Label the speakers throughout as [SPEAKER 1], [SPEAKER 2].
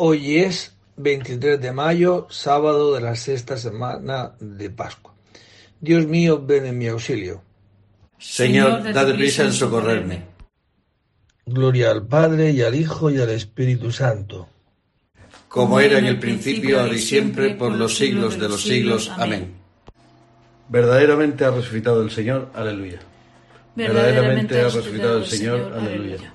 [SPEAKER 1] Hoy es 23 de mayo, sábado de la sexta semana de Pascua. Dios mío, ven en mi auxilio.
[SPEAKER 2] Señor, dad prisa en socorrerme.
[SPEAKER 1] Gloria al Padre y al Hijo y al Espíritu Santo.
[SPEAKER 2] Como era en el principio, ahora y siempre, por los siglos de los siglos. Amén. Verdaderamente ha resucitado el Señor. Aleluya. Verdaderamente ha resucitado el Señor. Aleluya.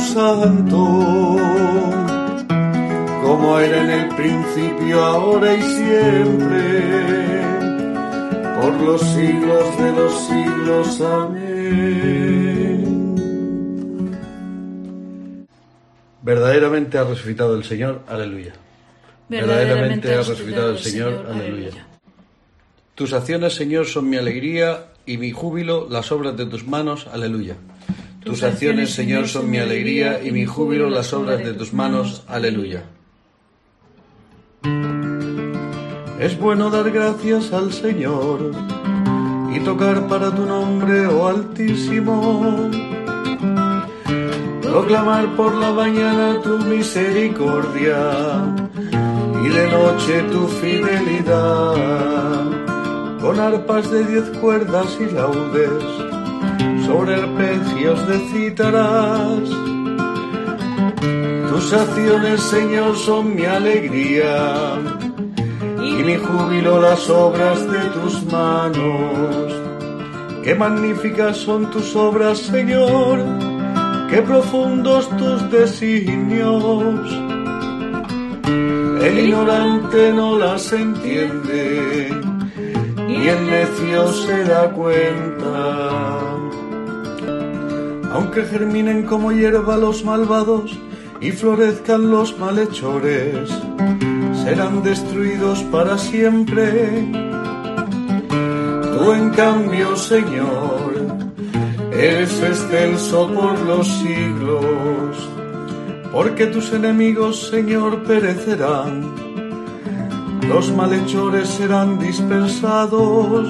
[SPEAKER 2] Santo, como era en el principio, ahora y siempre, por los siglos de los siglos. Amén. Verdaderamente ha resucitado el Señor, aleluya. Verdaderamente ha resucitado el Señor, aleluya. Tus acciones, Señor, son mi alegría y mi júbilo, las obras de tus manos, aleluya. Tus acciones, Señor, son mi alegría y mi júbilo las obras de tus manos. Aleluya. Es bueno dar gracias al Señor y tocar para tu nombre, oh Altísimo. Proclamar por la mañana tu misericordia y de noche tu fidelidad, con arpas de diez cuerdas y laudes sobre arpegios de cítaras. Tus acciones, Señor, son mi alegría y mi júbilo las obras de tus manos. Qué magníficas son tus obras, Señor, qué profundos tus designios. El ignorante no las entiende y el necio se da cuenta aunque germinen como hierba los malvados y florezcan los malhechores, serán destruidos para siempre. Tú en cambio, Señor, eres excelso por los siglos, porque tus enemigos, Señor, perecerán, los malhechores serán dispersados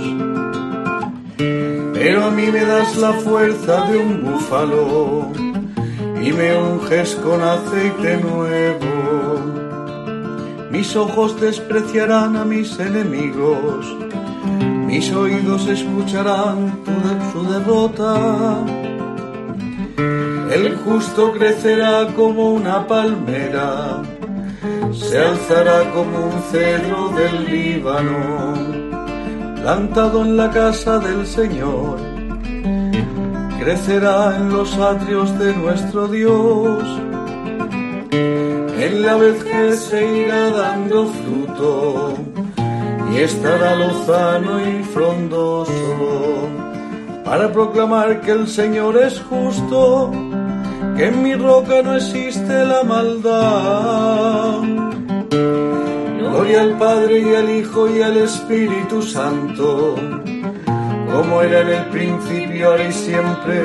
[SPEAKER 2] pero a mí me das la fuerza de un búfalo y me unges con aceite nuevo. Mis ojos despreciarán a mis enemigos, mis oídos escucharán su derrota. El justo crecerá como una palmera, se alzará como un cedro del Líbano plantado en la casa del Señor, crecerá en los atrios de nuestro Dios. en la vejez se irá dando fruto y estará lozano y frondoso para proclamar que el Señor es justo, que en mi roca no existe la maldad. Gloria al Padre y al Hijo y al Espíritu Santo, como era en el principio, ahora y siempre,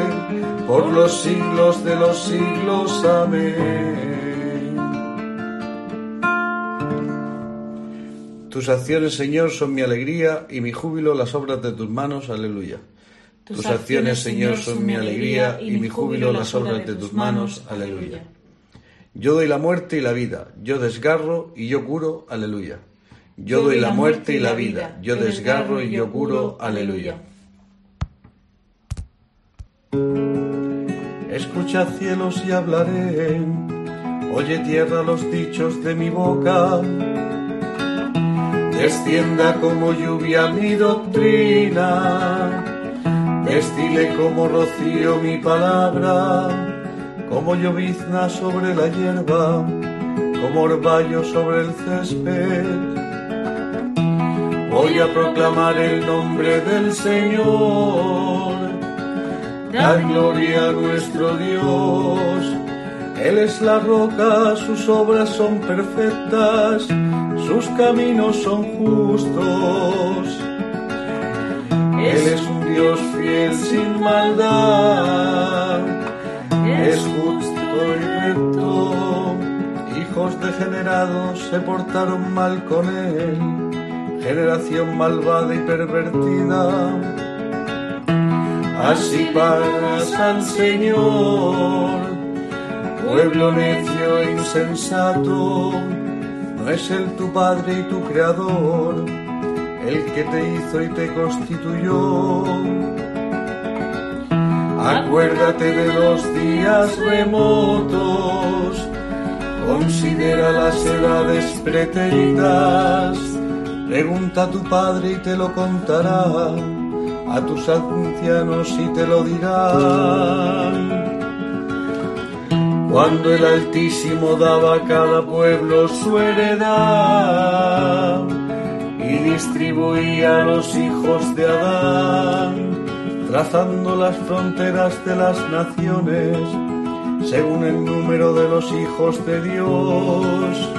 [SPEAKER 2] por los siglos de los siglos. Amén. Tus acciones, Señor, son mi alegría y mi júbilo las obras de tus manos. Aleluya. Tus acciones, Señor, son mi alegría y mi júbilo las obras de tus manos. Aleluya. Yo doy la muerte y la vida, yo desgarro y yo curo. Aleluya. Yo doy la muerte y la vida, yo desgarro y yo curo. Aleluya. Escucha cielos y hablaré, oye tierra los dichos de mi boca descienda como lluvia mi doctrina, destile como rocío mi palabra, como llovizna sobre la hierba, como orvallo sobre el césped. Voy a proclamar el nombre del Señor, da gloria a nuestro Dios. Él es la roca, sus obras son perfectas sus caminos son justos. Él es un Dios fiel sin maldad, es justo y recto. Hijos degenerados se portaron mal con él, generación malvada y pervertida. Así pagas al Señor, pueblo necio e insensato ¿No es Él tu Padre y tu Creador, el que te hizo y te constituyó? Acuérdate de los días remotos, considera las edades pretéritas, pregunta a tu Padre y te lo contará, a tus ancianos y te lo dirán cuando el Altísimo daba a cada pueblo su heredad y distribuía a los hijos de Adán, trazando las fronteras de las naciones según el número de los hijos de Dios.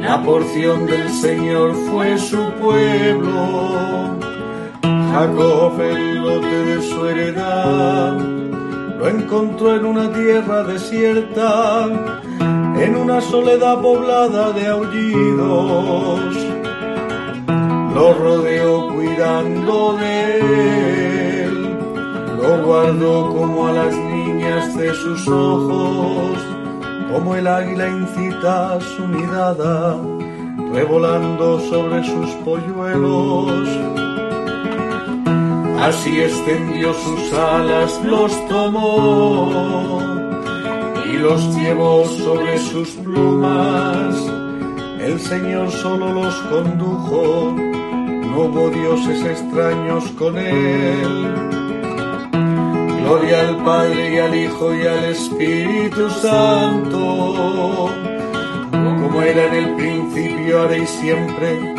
[SPEAKER 2] La porción del Señor fue su pueblo, Jacob el lote de su heredad lo encontró en una tierra desierta, en una soledad poblada de aullidos. Lo rodeó cuidando de él, lo guardó como a las niñas de sus ojos, como el águila incita su mirada, revolando sobre sus polluelos Así extendió sus alas, los tomó y los llevó sobre sus plumas. El Señor solo los condujo, no hubo dioses extraños con él. Gloria al Padre y al Hijo y al Espíritu Santo, como era en el principio, ahora y siempre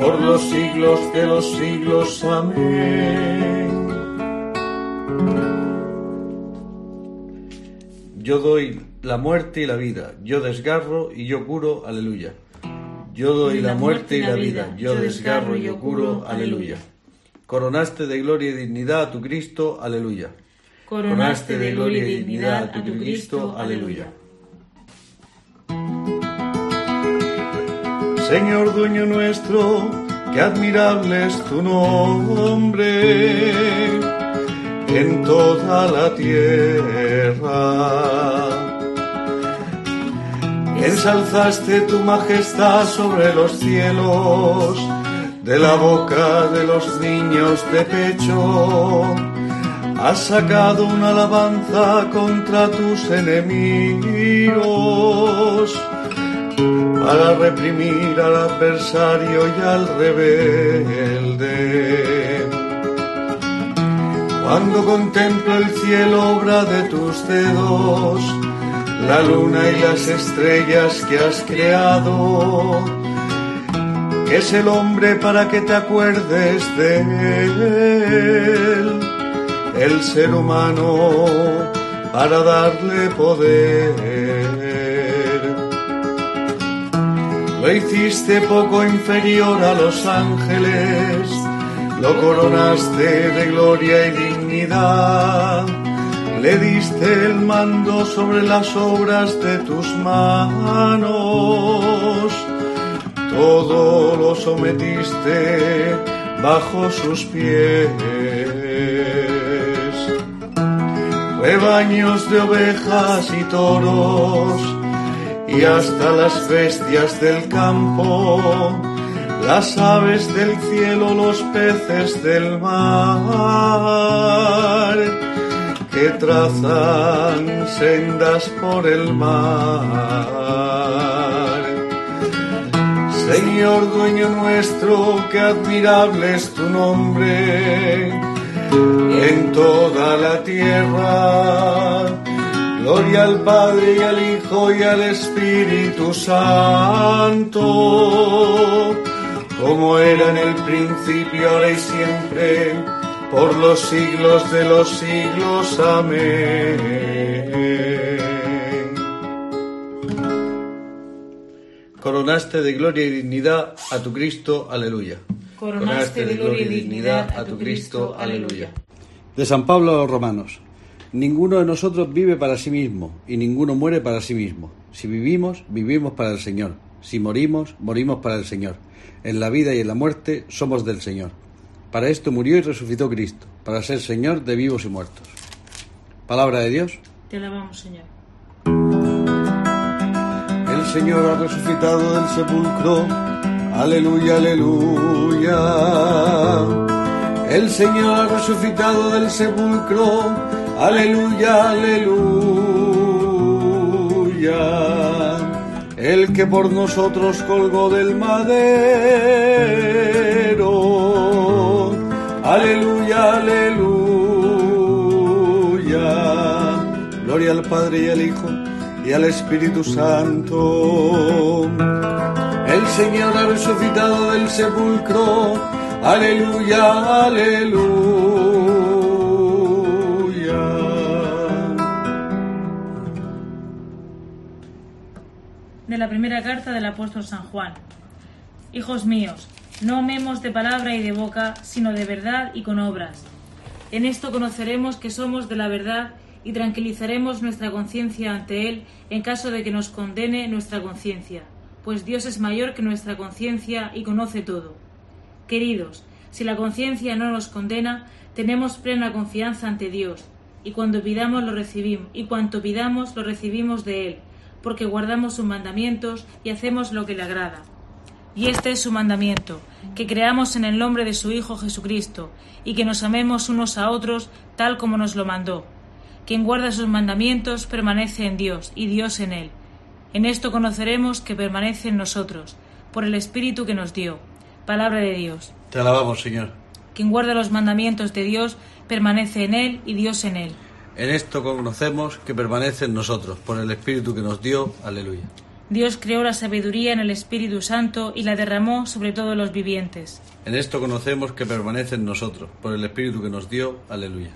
[SPEAKER 2] por los siglos de los siglos. Amén. Yo doy la muerte y la vida, yo desgarro y yo curo, aleluya. Yo doy la muerte y la vida, yo desgarro y yo curo, aleluya. Coronaste de gloria y dignidad a tu Cristo, aleluya. Coronaste de gloria y dignidad a tu Cristo, aleluya. Señor dueño nuestro, qué admirable es tu nombre en toda la tierra. Ensalzaste tu majestad sobre los cielos, de la boca de los niños de pecho. Has sacado una alabanza contra tus enemigos para reprimir al adversario y al rebelde. Cuando contemplo el cielo, obra de tus dedos, la luna y las estrellas que has creado. ¿Qué es el hombre para que te acuerdes de él? El ser humano para darle poder. Lo hiciste poco inferior a los ángeles, lo coronaste de gloria y dignidad le diste el mando sobre las obras de tus manos, todo lo sometiste bajo sus pies. Rebaños de ovejas y toros, y hasta las bestias del campo, las aves del cielo, los peces del mar que trazan sendas por el mar. Señor dueño nuestro, qué admirable es tu nombre en toda la tierra. Gloria al Padre y al Hijo y al Espíritu Santo, como era en el principio, ahora y siempre por los siglos de los siglos. Amén.
[SPEAKER 1] Coronaste de gloria y dignidad a tu Cristo, aleluya.
[SPEAKER 3] Coronaste de gloria y dignidad a tu Cristo, aleluya.
[SPEAKER 4] De San Pablo a los Romanos. Ninguno de nosotros vive para sí mismo y ninguno muere para sí mismo. Si vivimos, vivimos para el Señor. Si morimos, morimos para el Señor. En la vida y en la muerte somos del Señor. Para esto murió y resucitó Cristo, para ser Señor de vivos y muertos. Palabra de Dios.
[SPEAKER 3] Te alabamos, Señor.
[SPEAKER 2] El Señor ha resucitado del sepulcro. Aleluya, aleluya. El Señor ha resucitado del sepulcro. Aleluya, aleluya. El que por nosotros colgó del madero Aleluya, aleluya. Gloria al Padre y al Hijo y al Espíritu Santo. El Señor ha resucitado del sepulcro. Aleluya, aleluya.
[SPEAKER 3] De la primera carta del apóstol San Juan. Hijos míos, no amemos de palabra y de boca, sino de verdad y con obras. En esto conoceremos que somos de la verdad y tranquilizaremos nuestra conciencia ante Él en caso de que nos condene nuestra conciencia, pues Dios es mayor que nuestra conciencia y conoce todo. Queridos, si la conciencia no nos condena, tenemos plena confianza ante Dios, y cuando pidamos lo recibimos, y cuanto pidamos lo recibimos de Él, porque guardamos sus mandamientos y hacemos lo que le agrada. Y este es su mandamiento, que creamos en el nombre de su Hijo Jesucristo, y que nos amemos unos a otros tal como nos lo mandó. Quien guarda sus mandamientos permanece en Dios, y Dios en él. En esto conoceremos que permanece en nosotros, por el Espíritu que nos dio. Palabra de Dios.
[SPEAKER 4] Te alabamos, Señor.
[SPEAKER 3] Quien guarda los mandamientos de Dios permanece en él y Dios en él.
[SPEAKER 4] En esto conocemos que permanece en nosotros, por el Espíritu que nos dio. Aleluya.
[SPEAKER 3] Dios creó la sabiduría en el Espíritu Santo y la derramó sobre todos los vivientes.
[SPEAKER 4] En esto conocemos que permanece en nosotros, por el Espíritu que nos dio. Aleluya.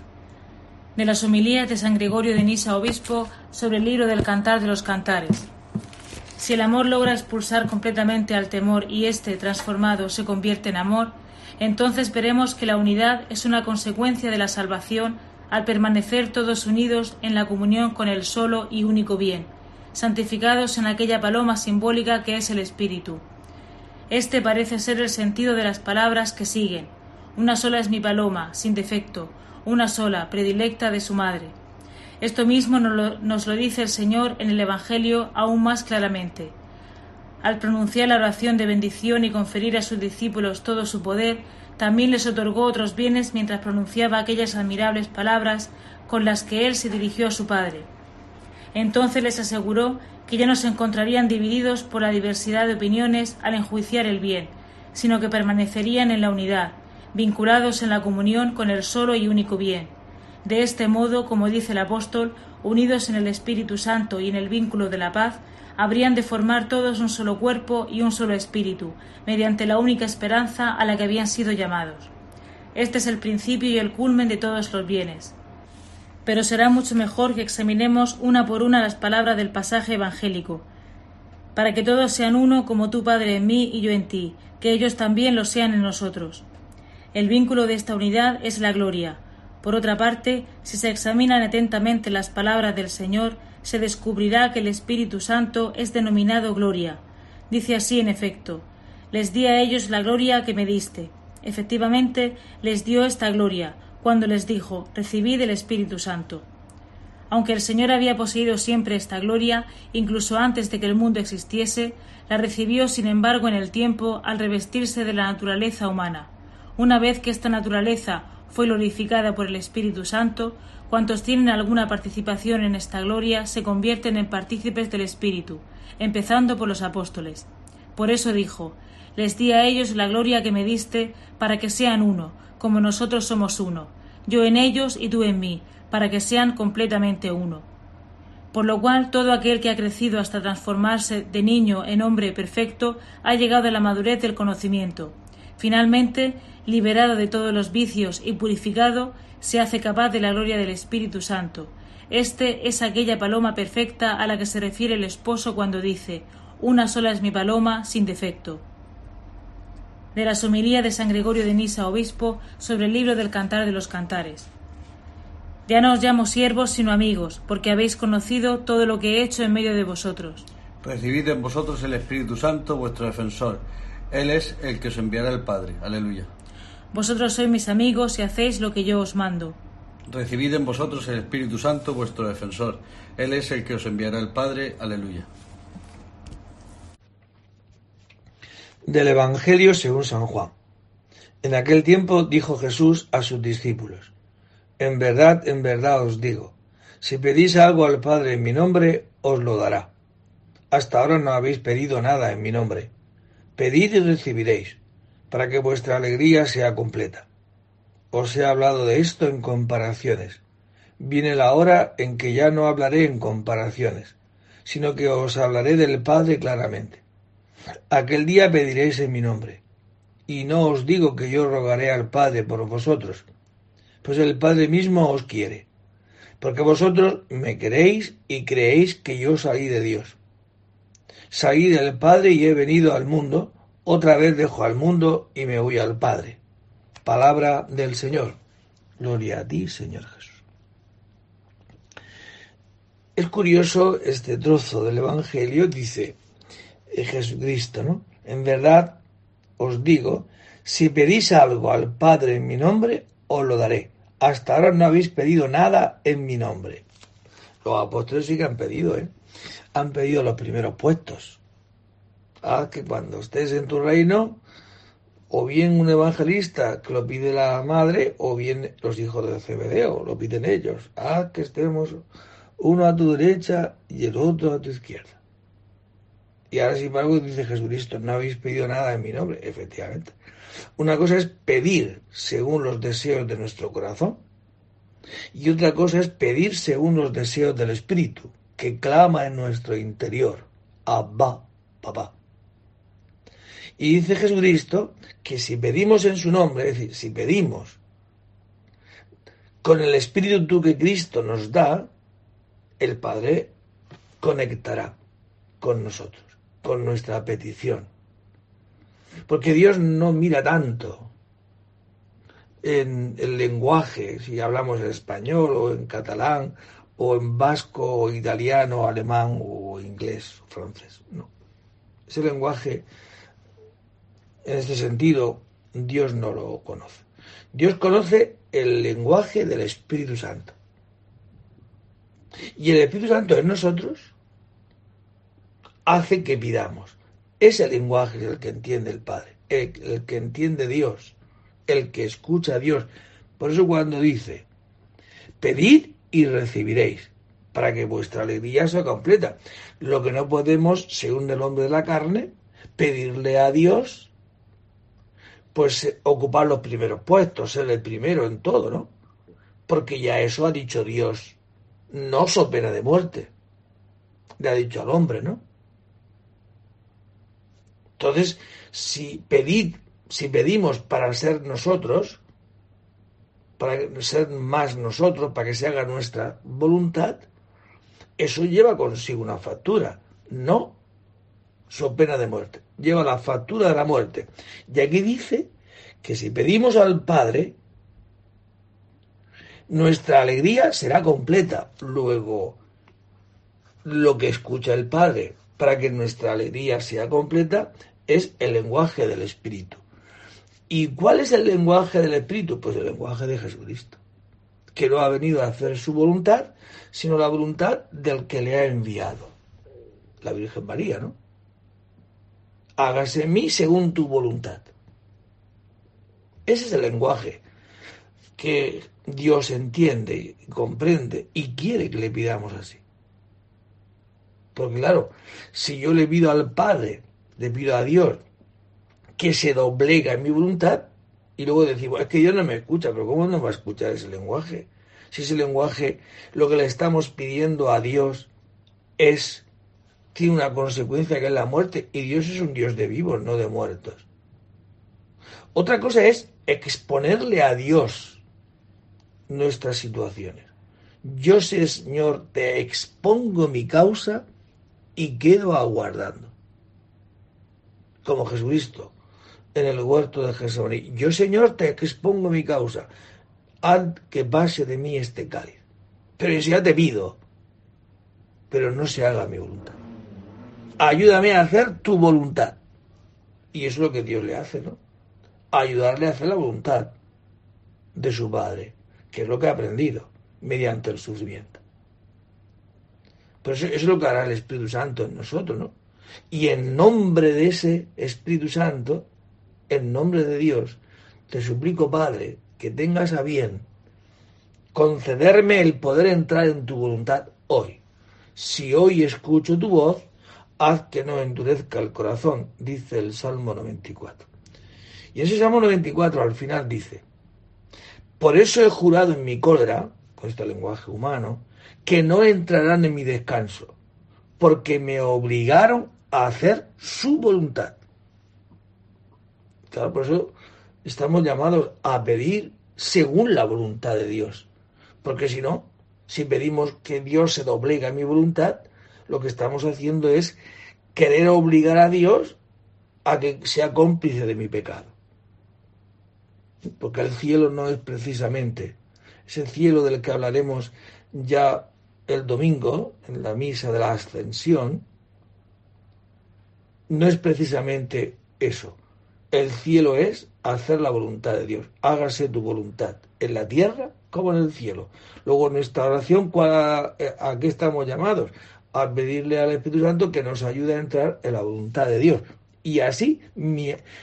[SPEAKER 3] De las homilías de San Gregorio de Nisa, obispo, sobre el libro del Cantar de los Cantares. Si el amor logra expulsar completamente al temor y éste, transformado, se convierte en amor, entonces veremos que la unidad es una consecuencia de la salvación al permanecer todos unidos en la comunión con el solo y único bien santificados en aquella paloma simbólica que es el Espíritu. Este parece ser el sentido de las palabras que siguen. Una sola es mi paloma, sin defecto, una sola, predilecta de su madre. Esto mismo nos lo, dice el Señor en el Evangelio aún más claramente. Al pronunciar la oración de bendición y conferir a sus discípulos todo su poder, también les otorgó otros bienes mientras pronunciaba aquellas admirables palabras con las que él se dirigió a su Padre. Entonces les aseguró que ya no se encontrarían divididos por la diversidad de opiniones al enjuiciar el bien, sino que permanecerían en la unidad, vinculados en la comunión con el solo y único bien. De este modo, como dice el apóstol, unidos en el Espíritu Santo y en el vínculo de la paz, habrían de formar todos un solo cuerpo y un solo espíritu, mediante la única esperanza a la que habían sido llamados. Este es el principio y el culmen de todos los bienes. Pero será mucho mejor que examinemos una por una las palabras del pasaje evangélico, para que todos sean uno como tú, Padre, en mí y yo en ti, que ellos también lo sean en nosotros. El vínculo de esta unidad es la gloria. Por otra parte, si se examinan atentamente las palabras del Señor, se descubrirá que el Espíritu Santo es denominado gloria. Dice así en efecto, les di a ellos la gloria que me diste. Efectivamente, les dio esta gloria, cuando les dijo, recibid el Espíritu Santo. Aunque el Señor había poseído siempre esta gloria, incluso antes de que el mundo existiese, la recibió sin embargo en el tiempo al revestirse de la naturaleza humana. Una vez que esta naturaleza fue glorificada por el Espíritu Santo, cuantos tienen alguna participación en esta gloria se convierten en partícipes del Espíritu, empezando por los apóstoles. Por eso dijo, les di a ellos la gloria que me diste, para que sean uno, como nosotros somos uno, yo en ellos y tú en mí, para que sean completamente uno. Por lo cual todo aquel que ha crecido hasta transformarse de niño en hombre perfecto ha llegado a la madurez del conocimiento. Finalmente, liberado de todos los vicios y purificado, se hace capaz de la gloria del Espíritu Santo. Este es aquella paloma perfecta a la que se refiere el esposo cuando dice Una sola es mi paloma sin defecto. De la somilía de San Gregorio de Nisa, obispo, sobre el libro del Cantar de los Cantares. Ya no os llamo siervos, sino amigos, porque habéis conocido todo lo que he hecho en medio de vosotros.
[SPEAKER 4] Recibid en vosotros el Espíritu Santo, vuestro defensor. Él es el que os enviará el Padre. Aleluya.
[SPEAKER 3] Vosotros sois mis amigos y hacéis lo que yo os mando.
[SPEAKER 4] Recibid en vosotros el Espíritu Santo, vuestro defensor. Él es el que os enviará el Padre. Aleluya.
[SPEAKER 1] Del Evangelio según San Juan. En aquel tiempo dijo Jesús a sus discípulos, En verdad, en verdad os digo, si pedís algo al Padre en mi nombre, os lo dará. Hasta ahora no habéis pedido nada en mi nombre. Pedid y recibiréis, para que vuestra alegría sea completa. Os he hablado de esto en comparaciones. Viene la hora en que ya no hablaré en comparaciones, sino que os hablaré del Padre claramente. Aquel día pediréis en mi nombre. Y no os digo que yo rogaré al Padre por vosotros, pues el Padre mismo os quiere, porque vosotros me queréis y creéis que yo salí de Dios. Salí del Padre y he venido al mundo, otra vez dejo al mundo y me voy al Padre. Palabra del Señor. Gloria a ti, Señor Jesús. Es curioso este trozo del Evangelio, dice, Jesucristo, ¿no? En verdad os digo, si pedís algo al Padre en mi nombre, os lo daré. Hasta ahora no habéis pedido nada en mi nombre. Los apóstoles sí que han pedido, ¿eh? Han pedido los primeros puestos. Ah, que cuando estés en tu reino, o bien un evangelista que lo pide la madre, o bien los hijos de Cebedeo, lo piden ellos. Ah, que estemos uno a tu derecha y el otro a tu izquierda. Y ahora, sin embargo, dice Jesucristo, no habéis pedido nada en mi nombre. Efectivamente. Una cosa es pedir según los deseos de nuestro corazón. Y otra cosa es pedir según los deseos del Espíritu, que clama en nuestro interior. Abba, papá. Y dice Jesucristo que si pedimos en su nombre, es decir, si pedimos con el Espíritu que Cristo nos da, el Padre conectará con nosotros con nuestra petición. Porque Dios no mira tanto en el lenguaje, si hablamos en español o en catalán o en vasco o italiano, alemán o inglés o francés. No. Ese lenguaje, en este sentido, Dios no lo conoce. Dios conoce el lenguaje del Espíritu Santo. Y el Espíritu Santo en nosotros hace que pidamos. Ese lenguaje es el que entiende el Padre, el, que entiende Dios, el que escucha a Dios. Por eso cuando dice, pedid y recibiréis, para que vuestra alegría sea completa. Lo que no podemos, según el hombre de la carne, pedirle a Dios, pues ocupar los primeros puestos, ser el primero en todo, ¿no? Porque ya eso ha dicho Dios no so pena de muerte. Le ha dicho al hombre, ¿no? Entonces, si pedid, si pedimos para ser nosotros, para ser más nosotros, para que se haga nuestra voluntad, eso lleva consigo una factura. No so pena de muerte. Lleva la factura de la muerte. Y aquí dice que si pedimos al Padre, nuestra alegría será completa. Luego, lo que escucha el Padre para que nuestra alegría sea completa es el lenguaje del Espíritu. ¿Y cuál es el lenguaje del Espíritu? Pues el lenguaje de Jesucristo, que no ha venido a hacer su voluntad, sino la voluntad del que le ha enviado, la Virgen María, ¿no? Hágase en mí según tu voluntad. Ese es el lenguaje que Dios entiende, comprende y quiere que le pidamos así. Porque claro, si yo le pido al Padre, le pido a Dios que se doblega en mi voluntad, y luego decimos, es que Dios no me escucha, pero ¿cómo no va a escuchar ese lenguaje? Si ese lenguaje, lo que le estamos pidiendo a Dios es, tiene una consecuencia que es la muerte, y Dios es un Dios de vivos, no de muertos. Otra cosa es exponerle a Dios nuestras situaciones. Yo Señor, te expongo mi causa y quedo aguardando. Como Jesucristo en el huerto de Jesús. Yo, Señor, te expongo mi causa. Haz que pase de mí este cáliz. Pero si ya te pido, pero no se haga mi voluntad. Ayúdame a hacer tu voluntad. Y eso es lo que Dios le hace, ¿no? Ayudarle a hacer la voluntad de su Padre que es lo que ha aprendido mediante el sufrimiento. Pero eso, es lo que hará el Espíritu Santo en nosotros, ¿no? Y en nombre de ese Espíritu Santo, en nombre de Dios, te suplico, Padre, que tengas a bien concederme el poder entrar en tu voluntad hoy. Si hoy escucho tu voz, haz que no endurezca el corazón, dice el Salmo 94. Y ese Salmo 94 al final dice, por eso he jurado en mi cólera, con este lenguaje humano, que no entrarán en mi descanso, porque me obligaron a hacer su voluntad. Claro, por eso estamos llamados a pedir según la voluntad de Dios. Porque si no, si pedimos que Dios se doblegue a mi voluntad, lo que estamos haciendo es querer obligar a Dios a que sea cómplice de mi pecado porque el cielo no es precisamente ese cielo del que hablaremos ya el domingo en la misa de la ascensión, no es precisamente eso. El cielo es hacer la voluntad de Dios. Hágase tu voluntad en la tierra como en el cielo. Luego en esta oración, ¿a qué estamos llamados? A pedirle al Espíritu Santo que nos ayude a entrar en la voluntad de Dios. Y así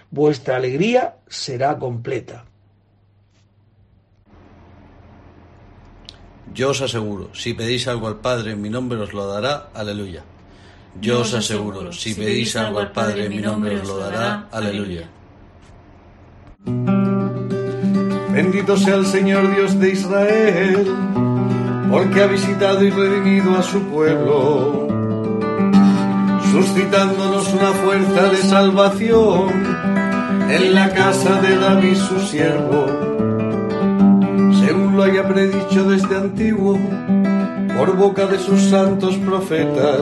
[SPEAKER 1] vuestra alegría será completa.
[SPEAKER 4] Yo os aseguro, si pedís algo al Padre en mi nombre os lo dará. Aleluya. Yo os aseguro, si pedís algo al Padre mi nombre os lo dará. Aleluya.
[SPEAKER 2] Bendito sea el Señor Dios de Israel, porque ha visitado y redimido a su pueblo, suscitándonos una fuerza de salvación en la casa de David su siervo según lo haya predicho desde antiguo por boca de sus santos profetas.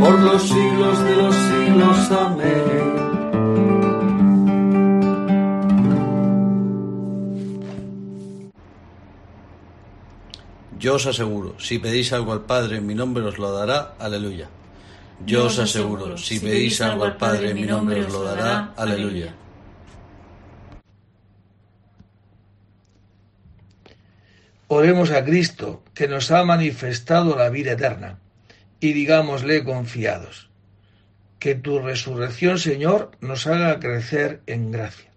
[SPEAKER 2] por los siglos de los siglos. Amén.
[SPEAKER 4] Yo os aseguro, si pedís algo al Padre en mi nombre os lo dará. Aleluya. Yo os aseguro, si pedís algo al Padre en mi nombre os lo dará. Aleluya.
[SPEAKER 1] Oremos a Cristo, que nos ha manifestado la vida eterna, y digámosle confiados, que tu resurrección, Señor, nos haga crecer en gracia.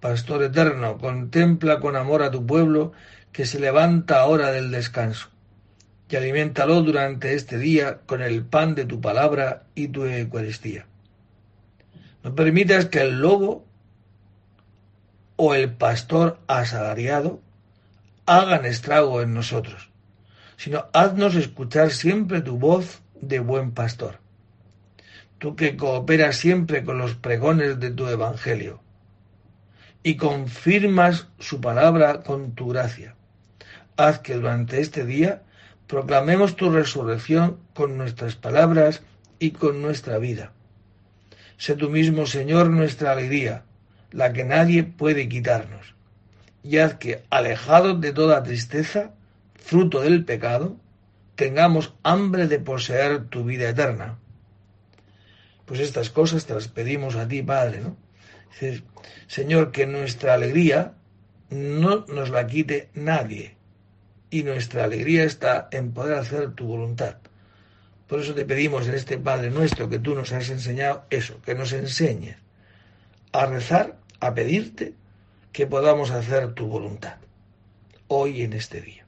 [SPEAKER 1] Pastor eterno, contempla con amor a tu pueblo que se levanta ahora del descanso, y aliméntalo durante este día con el pan de tu palabra y tu Eucaristía. No permitas que el lobo o el pastor asalariado hagan estrago en nosotros, sino haznos escuchar siempre tu voz de buen pastor. Tú que cooperas siempre con los pregones de tu Evangelio y confirmas su palabra con tu gracia. Haz que durante este día proclamemos tu resurrección con nuestras palabras y con nuestra vida. Sé tú mismo, Señor, nuestra alegría, la que nadie puede quitarnos y haz que, alejados de toda tristeza, fruto del pecado, tengamos hambre de poseer tu vida eterna. Pues estas cosas te las pedimos a ti, Padre, ¿no? Señor, que nuestra alegría no nos la quite nadie. Y nuestra alegría está en poder hacer tu voluntad. Por eso te pedimos en este Padre nuestro que tú nos has enseñado eso, que nos enseñes a rezar, a pedirte que podamos hacer tu voluntad hoy en este día.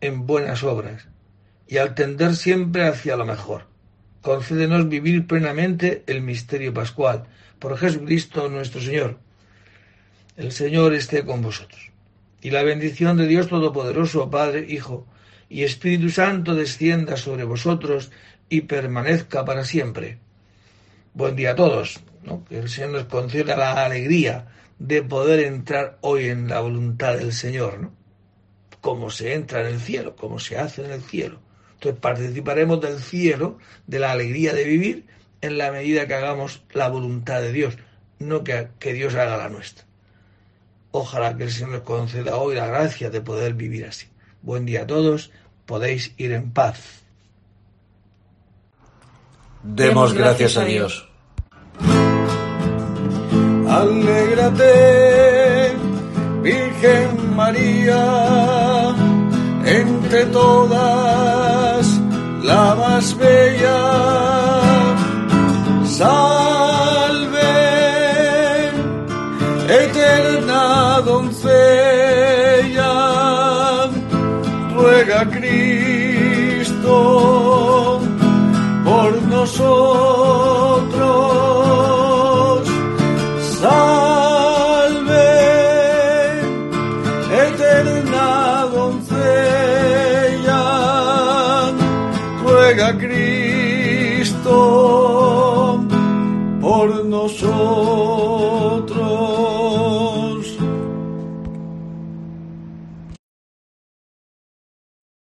[SPEAKER 1] en buenas obras y al tender siempre hacia lo mejor. Concédenos vivir plenamente el misterio pascual por Jesucristo nuestro Señor. El Señor esté con vosotros. Y la bendición de Dios Todopoderoso, Padre, Hijo y Espíritu Santo descienda sobre vosotros y permanezca para siempre. Buen día a todos. Que el Señor nos conceda la alegría de poder entrar hoy en la voluntad del Señor. Como se entra en el cielo, como se hace en el cielo. Entonces participaremos del cielo, de la alegría de vivir, en la medida que hagamos la voluntad de Dios, no que, que Dios haga la nuestra. Ojalá que el Señor nos conceda hoy la gracia de poder vivir así. Buen día a todos, podéis ir en paz.
[SPEAKER 4] Demos gracias a Dios.
[SPEAKER 2] Alégrate, Virgen María, entre todas la más bella. Salve, eterna doncella, ruega Cristo por nosotros